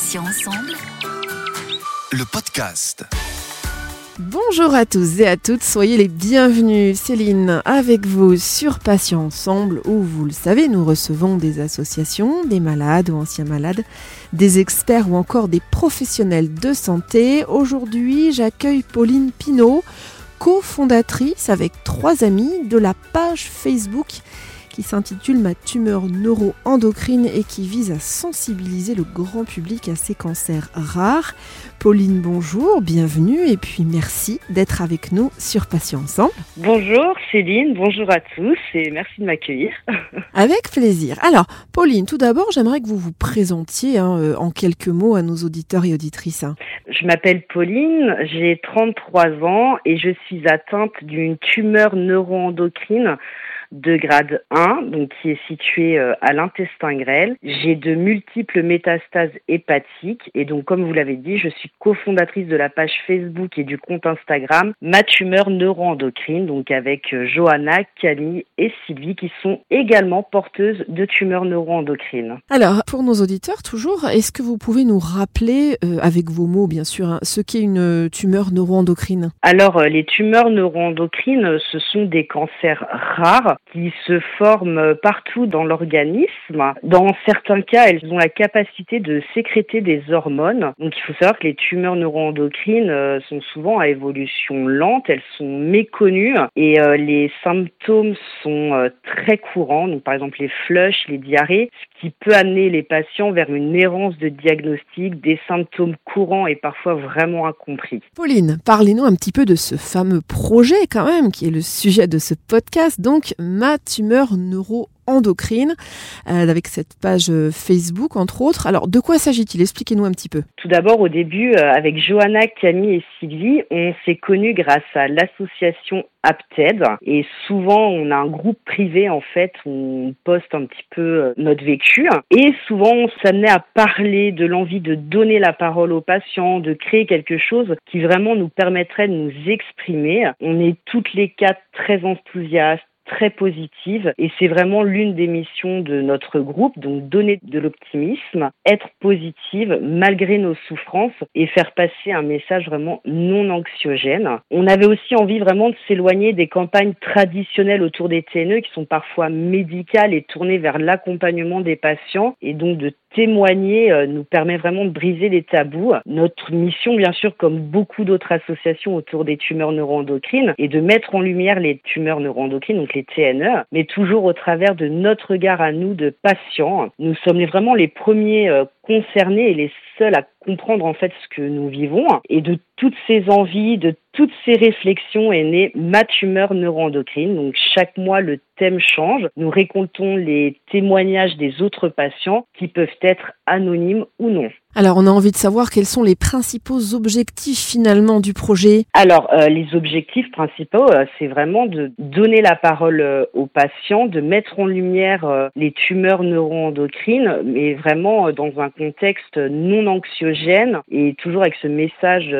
Patients ensemble. Le podcast. Bonjour à tous et à toutes, soyez les bienvenus. Céline avec vous sur Patients Ensemble où, vous le savez, nous recevons des associations, des malades ou anciens malades, des experts ou encore des professionnels de santé. Aujourd'hui, j'accueille Pauline Pinault, cofondatrice avec trois amis de la page Facebook qui s'intitule Ma tumeur neuro-endocrine et qui vise à sensibiliser le grand public à ces cancers rares. Pauline, bonjour, bienvenue et puis merci d'être avec nous sur Patients Ensemble. Bonjour Céline, bonjour à tous et merci de m'accueillir. Avec plaisir. Alors, Pauline, tout d'abord, j'aimerais que vous vous présentiez hein, euh, en quelques mots à nos auditeurs et auditrices. Je m'appelle Pauline, j'ai 33 ans et je suis atteinte d'une tumeur neuroendocrine de grade 1, donc qui est située euh, à l'intestin grêle. J'ai de multiples métastases hépatiques et donc comme vous l'avez dit, je suis cofondatrice de la page Facebook et du compte Instagram Ma tumeur neuroendocrine, donc avec euh, Johanna, Camille et Sylvie qui sont également porteuses de tumeurs neuroendocrines. Alors, pour nos auditeurs, toujours, est-ce que vous pouvez nous rappeler, euh, avec vos mots bien sûr, hein, ce qu'est une tumeur neuroendocrine? Alors, les tumeurs neuroendocrines, ce sont des cancers rares qui se forment partout dans l'organisme. Dans certains cas, elles ont la capacité de sécréter des hormones. Donc, il faut savoir que les tumeurs neuroendocrines euh, sont souvent à évolution lente, elles sont méconnues et euh, les symptômes sont euh, très courants. Donc, par exemple, les flushs, les diarrhées, ce qui peut amener les patients vers une errance de diagnostic, des symptômes courants et parfois vraiment incompris. Pauline, parlez-nous un petit peu de ce fameux projet quand même, qui est le sujet de ce podcast, donc Ma tumeur neuro-endocrine, euh, avec cette page euh, Facebook entre autres. Alors, de quoi s'agit-il? Expliquez-nous un petit peu. Tout d'abord, au début, euh, avec Johanna, Camille et Sylvie, on s'est connus grâce à l'association Apted. Et souvent, on a un groupe privé, en fait, où on poste un petit peu euh, notre vécu. Et souvent, on s'amenait à parler de l'envie de donner la parole aux patients, de créer quelque chose qui vraiment nous permettrait de nous exprimer. On est toutes les quatre très enthousiastes très positive et c'est vraiment l'une des missions de notre groupe, donc donner de l'optimisme, être positive malgré nos souffrances et faire passer un message vraiment non anxiogène. On avait aussi envie vraiment de s'éloigner des campagnes traditionnelles autour des TNE qui sont parfois médicales et tournées vers l'accompagnement des patients et donc de témoigner euh, nous permet vraiment de briser les tabous. Notre mission, bien sûr, comme beaucoup d'autres associations autour des tumeurs neuroendocrines, est de mettre en lumière les tumeurs neuroendocrines, donc les TNE, mais toujours au travers de notre regard à nous de patients. Nous sommes vraiment les premiers euh, concernés et les seuls à comprendre en fait ce que nous vivons. Et de toutes ces envies, de toutes ces réflexions est née ma tumeur neuroendocrine. Donc chaque mois, le thème change. Nous récoltons les témoignages des autres patients qui peuvent être anonymes ou non. Alors, on a envie de savoir quels sont les principaux objectifs finalement du projet. Alors, euh, les objectifs principaux, euh, c'est vraiment de donner la parole euh, aux patients, de mettre en lumière euh, les tumeurs neuroendocrines, mais vraiment euh, dans un contexte non anxiogène et toujours avec ce message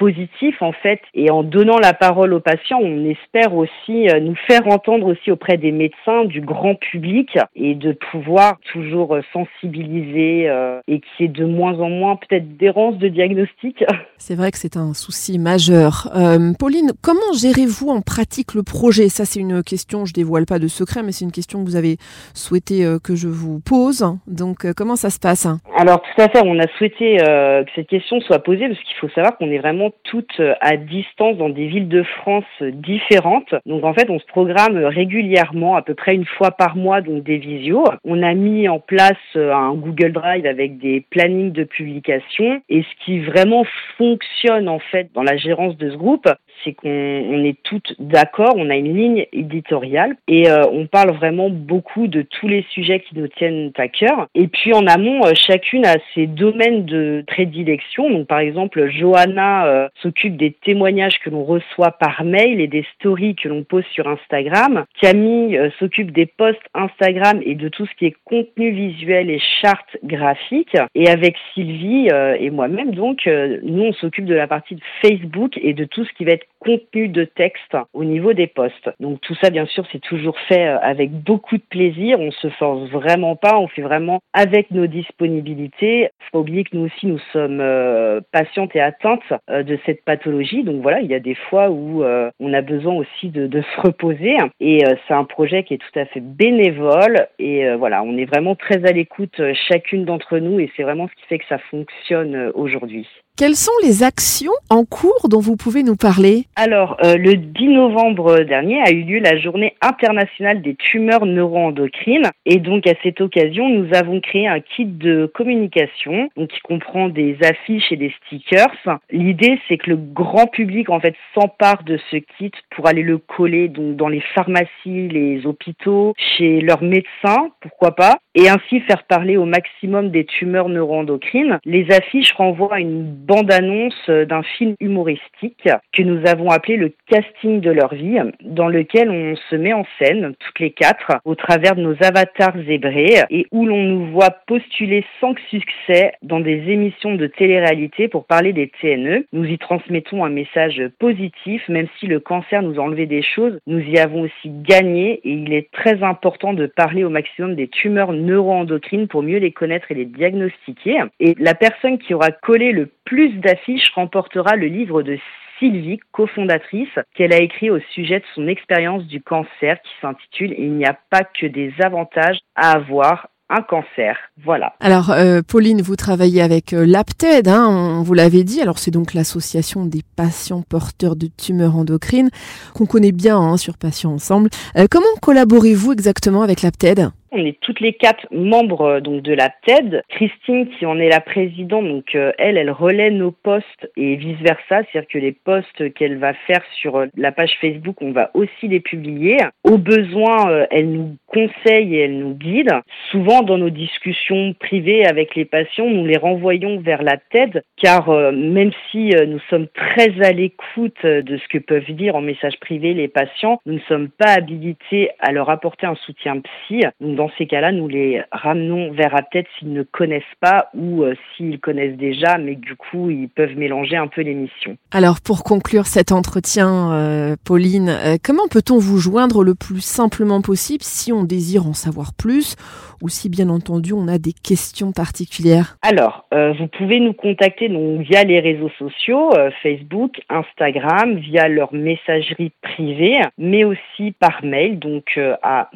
positif en fait. Et en donnant la parole aux patients, on espère aussi euh, nous faire entendre aussi auprès des médecins, du grand public et de pouvoir toujours euh, sensibiliser euh, et qu'il y ait de moins en moins peut-être d'errance de diagnostic. C'est vrai que c'est un souci majeur. Euh, Pauline, comment gérez-vous en pratique le projet? Ça, c'est une question, je dévoile pas de secret, mais c'est une question que vous avez souhaité euh, que je vous pose. Donc, comment ça se passe? Alors tout à fait, on a souhaité que cette question soit posée parce qu'il faut savoir qu'on est vraiment toutes euh, à distance dans des villes de France euh, différentes. Donc en fait, on se programme régulièrement, à peu près une fois par mois, donc des visios. On a mis en place euh, un Google Drive avec des plannings de publication et ce qui vraiment fonctionne en fait dans la gérance de ce groupe, c'est qu'on on est toutes d'accord, on a une ligne éditoriale et euh, on parle vraiment beaucoup de tous les sujets qui nous tiennent à cœur. Et puis en amont, euh, chacune a ses domaines de prédilection. Donc par exemple, Johanna euh, s'occupe des témoignages que l'on reçoit par mail et des stories que l'on pose sur Instagram. Camille s'occupe des posts Instagram et de tout ce qui est contenu visuel et charte graphique. Et avec Sylvie et moi-même, donc, nous, on s'occupe de la partie de Facebook et de tout ce qui va être contenu de texte au niveau des posts. Donc tout ça, bien sûr, c'est toujours fait euh, avec beaucoup de plaisir. On se force vraiment pas. On fait vraiment avec nos disponibilités. Faut oublier que nous aussi, nous sommes euh, patientes et atteintes euh, de cette pathologie. Donc voilà, il y a des fois où on a besoin aussi de, de se reposer. Et c'est un projet qui est tout à fait bénévole. Et voilà, on est vraiment très à l'écoute chacune d'entre nous. Et c'est vraiment ce qui fait que ça fonctionne aujourd'hui. Quelles sont les actions en cours dont vous pouvez nous parler? Alors, euh, le 10 novembre dernier a eu lieu la journée internationale des tumeurs neuroendocrines. Et donc, à cette occasion, nous avons créé un kit de communication qui comprend des affiches et des stickers. L'idée, c'est que le grand public, en fait, s'empare de ce kit pour aller le coller donc, dans les pharmacies, les hôpitaux, chez leurs médecins, pourquoi pas, et ainsi faire parler au maximum des tumeurs neuroendocrines. Les affiches renvoient à une bande-annonce d'un film humoristique que nous avons appelé le casting de leur vie, dans lequel on se met en scène, toutes les quatre, au travers de nos avatars zébrés, et où l'on nous voit postuler sans succès dans des émissions de télé-réalité pour parler des TNE. Nous y transmettons un message positif, même si le cancer nous a enlevé des choses, nous y avons aussi gagné, et il est très important de parler au maximum des tumeurs neuroendocrines pour mieux les connaître et les diagnostiquer. Et la personne qui aura collé le plus d'affiches remportera le livre de Sylvie, cofondatrice, qu'elle a écrit au sujet de son expérience du cancer qui s'intitule Il n'y a pas que des avantages à avoir un cancer. Voilà. Alors, euh, Pauline, vous travaillez avec euh, l'APTED, hein, on vous l'avait dit. Alors, c'est donc l'association des patients porteurs de tumeurs endocrines qu'on connaît bien hein, sur Patients Ensemble. Euh, comment collaborez-vous exactement avec l'APTED? On est toutes les quatre membres euh, donc de la TED. Christine, qui en est la présidente, donc euh, elle, elle relaie nos posts et vice versa, c'est-à-dire que les posts qu'elle va faire sur euh, la page Facebook, on va aussi les publier. Au besoin, elle nous conseille et elle nous guide. Souvent, dans nos discussions privées avec les patients, nous les renvoyons vers la TED, car même si nous sommes très à l'écoute de ce que peuvent dire en message privé les patients, nous ne sommes pas habilités à leur apporter un soutien psy dans ces cas-là, nous les ramenons vers la tête s'ils ne connaissent pas ou euh, s'ils connaissent déjà, mais du coup, ils peuvent mélanger un peu les missions. Alors, pour conclure cet entretien, euh, Pauline, euh, comment peut-on vous joindre le plus simplement possible si on désire en savoir plus ou si, bien entendu, on a des questions particulières? Alors, vous pouvez nous contacter donc, via les réseaux sociaux, Facebook, Instagram, via leur messagerie privée, mais aussi par mail, donc à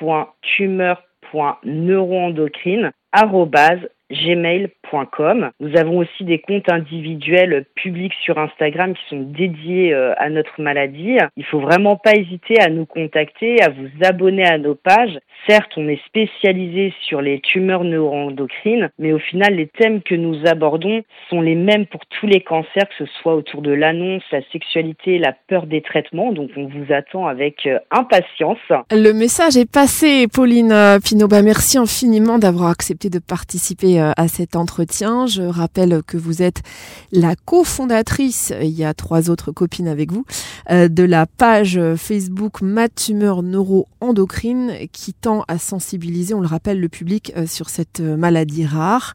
ma.tu tumeur.neuroendocrine@gmail.com. Nous avons aussi des comptes individuels publics sur Instagram qui sont dédiés euh, à notre maladie. Il faut vraiment pas hésiter à nous contacter, à vous abonner à nos pages. Certes, on est spécialisé sur les tumeurs neuroendocrines, mais au final, les thèmes que nous abordons sont les mêmes pour tous les cancers, que ce soit autour de l'annonce, la sexualité, la peur des traitements. Donc, on vous attend avec euh, impatience. Le message est passé, Pauline euh, Pinot. Bah, merci infiniment d'avoir accepté de participer à cet entretien. Je rappelle que vous êtes la cofondatrice, il y a trois autres copines avec vous, de la page Facebook Ma tumeur neuroendocrine qui tend à sensibiliser, on le rappelle, le public euh, sur cette euh, maladie rare,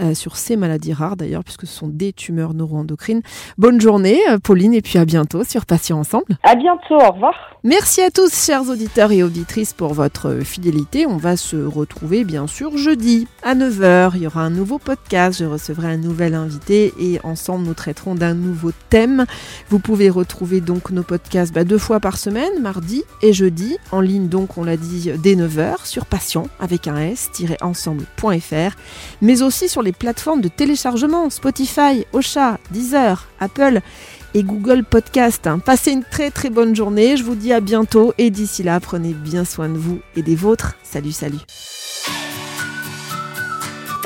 euh, sur ces maladies rares d'ailleurs, puisque ce sont des tumeurs neuroendocrines. Bonne journée, Pauline, et puis à bientôt sur Patients Ensemble. À bientôt, au revoir. Merci à tous, chers auditeurs et auditrices, pour votre fidélité. On va se retrouver, bien sûr, jeudi à 9h. Il y aura un nouveau podcast, je recevrai un nouvel invité et ensemble, nous traiterons d'un nouveau thème. Vous pouvez retrouver donc nos podcasts bah, deux fois par semaine, mardi et jeudi, en ligne donc, on l'a dit, dès 9h sur Passion avec un s-ensemble.fr, mais aussi sur les plateformes de téléchargement Spotify, Ocha, Deezer, Apple et Google Podcast. Hein. Passez une très très bonne journée, je vous dis à bientôt et d'ici là, prenez bien soin de vous et des vôtres. Salut, salut.